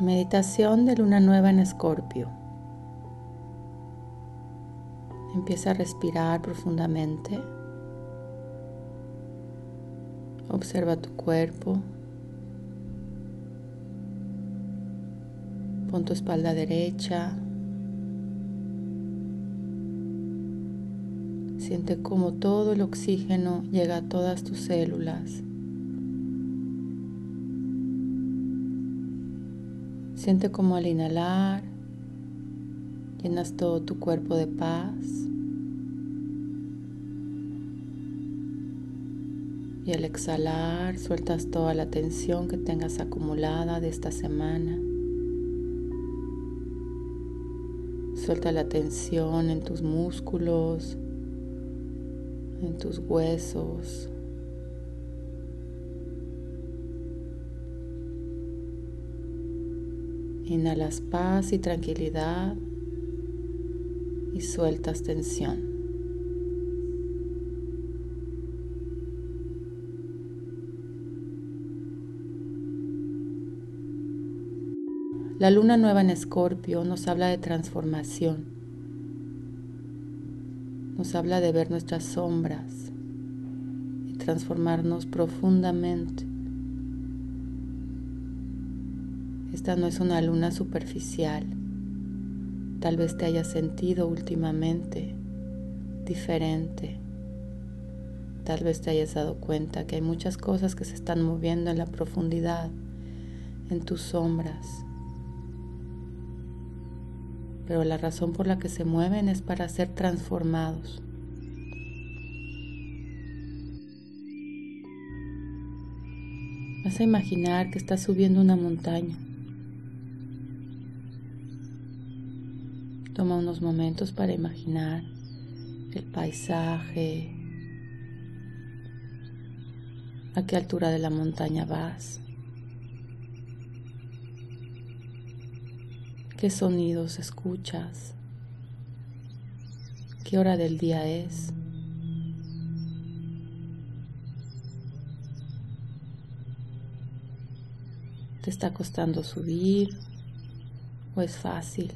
Meditación de luna nueva en Escorpio. Empieza a respirar profundamente. Observa tu cuerpo. Pon tu espalda derecha. Siente cómo todo el oxígeno llega a todas tus células. Siente como al inhalar llenas todo tu cuerpo de paz. Y al exhalar sueltas toda la tensión que tengas acumulada de esta semana. Suelta la tensión en tus músculos, en tus huesos, Inhalas paz y tranquilidad y sueltas tensión. La luna nueva en Escorpio nos habla de transformación. Nos habla de ver nuestras sombras y transformarnos profundamente. Esta no es una luna superficial. Tal vez te hayas sentido últimamente diferente. Tal vez te hayas dado cuenta que hay muchas cosas que se están moviendo en la profundidad, en tus sombras. Pero la razón por la que se mueven es para ser transformados. Vas a imaginar que estás subiendo una montaña. Toma unos momentos para imaginar el paisaje, a qué altura de la montaña vas, qué sonidos escuchas, qué hora del día es. ¿Te está costando subir o es fácil?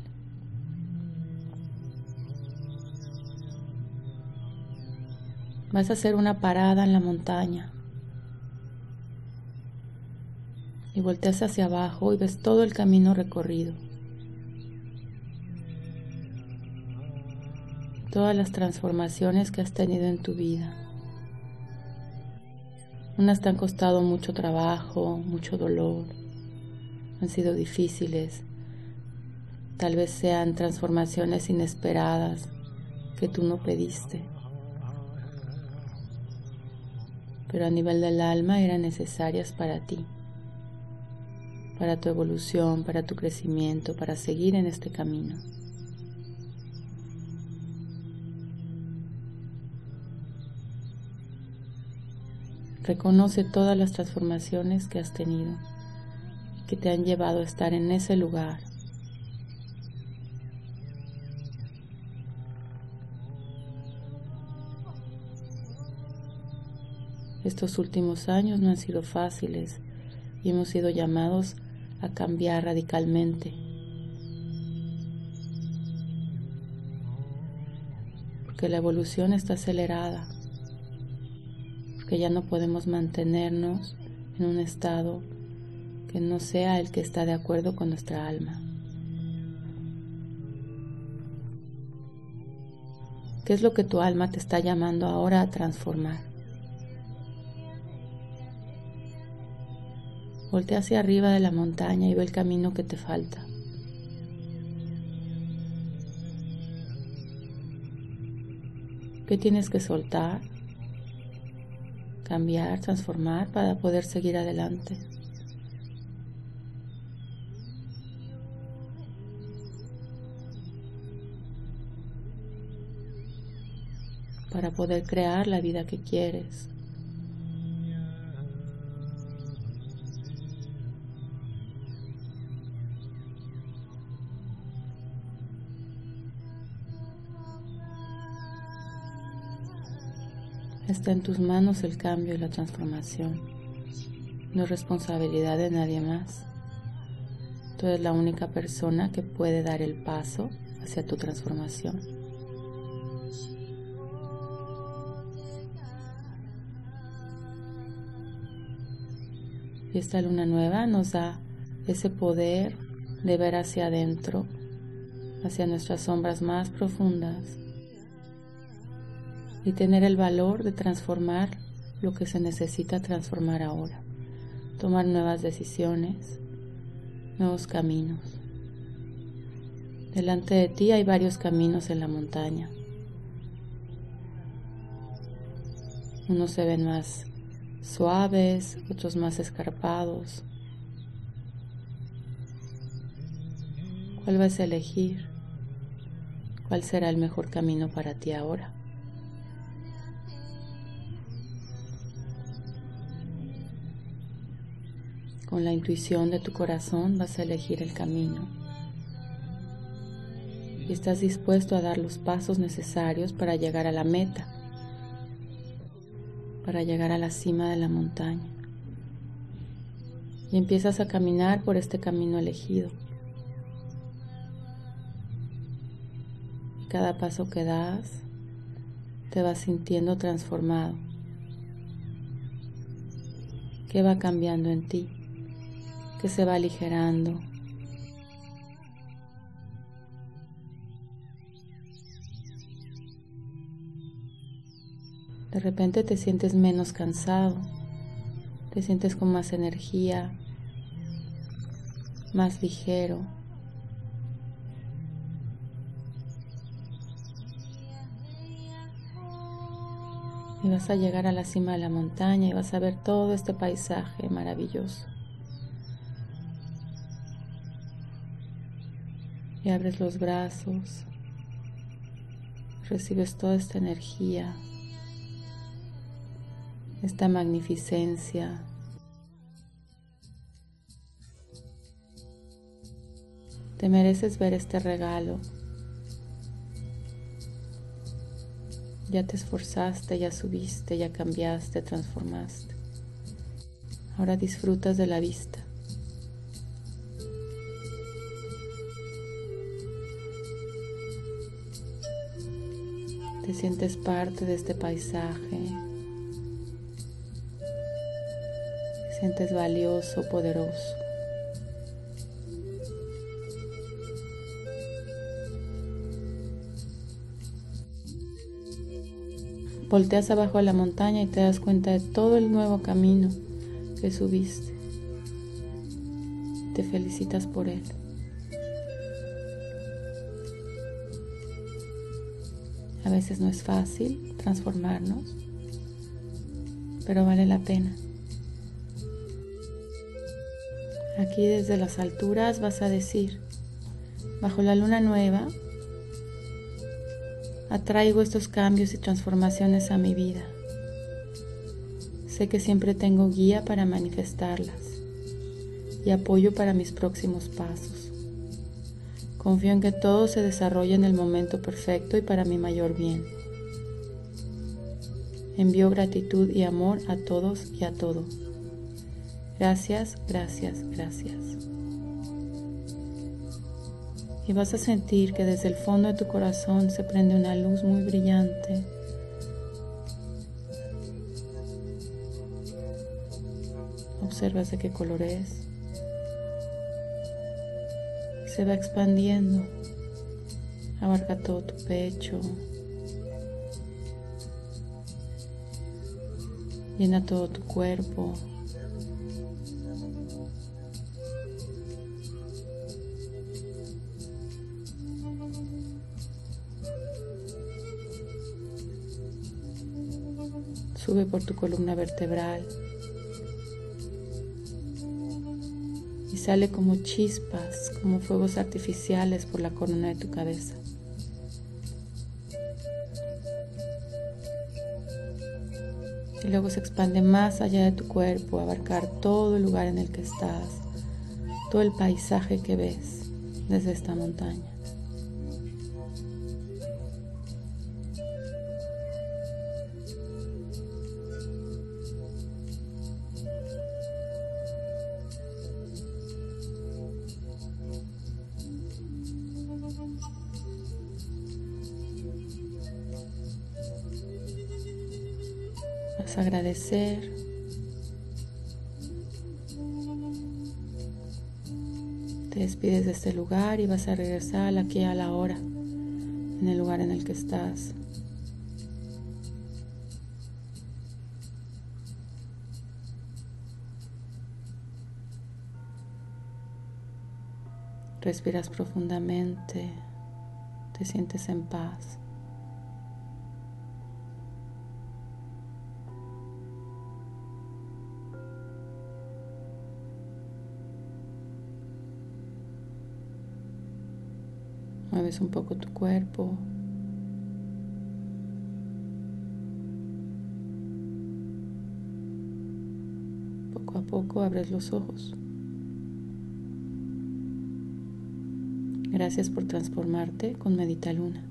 Vas a hacer una parada en la montaña. Y volteas hacia abajo y ves todo el camino recorrido. Todas las transformaciones que has tenido en tu vida. Unas te han costado mucho trabajo, mucho dolor, han sido difíciles. Tal vez sean transformaciones inesperadas que tú no pediste pero a nivel del alma eran necesarias para ti, para tu evolución, para tu crecimiento, para seguir en este camino. Reconoce todas las transformaciones que has tenido y que te han llevado a estar en ese lugar Estos últimos años no han sido fáciles y hemos sido llamados a cambiar radicalmente. Porque la evolución está acelerada, porque ya no podemos mantenernos en un estado que no sea el que está de acuerdo con nuestra alma. ¿Qué es lo que tu alma te está llamando ahora a transformar? Voltea hacia arriba de la montaña y ve el camino que te falta. ¿Qué tienes que soltar, cambiar, transformar para poder seguir adelante? Para poder crear la vida que quieres. Está en tus manos el cambio y la transformación. No es responsabilidad de nadie más. Tú eres la única persona que puede dar el paso hacia tu transformación. Y esta luna nueva nos da ese poder de ver hacia adentro, hacia nuestras sombras más profundas y tener el valor de transformar lo que se necesita transformar ahora, tomar nuevas decisiones, nuevos caminos. Delante de ti hay varios caminos en la montaña. Unos se ven más suaves, otros más escarpados. ¿Cuál vas a elegir? ¿Cuál será el mejor camino para ti ahora? Con la intuición de tu corazón vas a elegir el camino. Y estás dispuesto a dar los pasos necesarios para llegar a la meta, para llegar a la cima de la montaña. Y empiezas a caminar por este camino elegido. Cada paso que das, te vas sintiendo transformado. ¿Qué va cambiando en ti? Que se va aligerando. De repente te sientes menos cansado, te sientes con más energía, más ligero. Y vas a llegar a la cima de la montaña y vas a ver todo este paisaje maravilloso. Y abres los brazos, recibes toda esta energía, esta magnificencia. Te mereces ver este regalo. Ya te esforzaste, ya subiste, ya cambiaste, transformaste. Ahora disfrutas de la vista. Te sientes parte de este paisaje. Te sientes valioso, poderoso. Volteas abajo a la montaña y te das cuenta de todo el nuevo camino que subiste. Te felicitas por él. A veces no es fácil transformarnos, pero vale la pena. Aquí desde las alturas vas a decir, bajo la luna nueva, atraigo estos cambios y transformaciones a mi vida. Sé que siempre tengo guía para manifestarlas y apoyo para mis próximos pasos. Confío en que todo se desarrolle en el momento perfecto y para mi mayor bien. Envío gratitud y amor a todos y a todo. Gracias, gracias, gracias. Y vas a sentir que desde el fondo de tu corazón se prende una luz muy brillante. Observas de qué color es se va expandiendo, abarca todo tu pecho, llena todo tu cuerpo. Sube por tu columna vertebral. Sale como chispas, como fuegos artificiales por la corona de tu cabeza. Y luego se expande más allá de tu cuerpo, abarcar todo el lugar en el que estás, todo el paisaje que ves desde esta montaña. Vas a agradecer. Te despides de este lugar y vas a regresar aquí a la hora, en el lugar en el que estás. Respiras profundamente, te sientes en paz. Un poco tu cuerpo. Poco a poco abres los ojos. Gracias por transformarte con Medita Luna.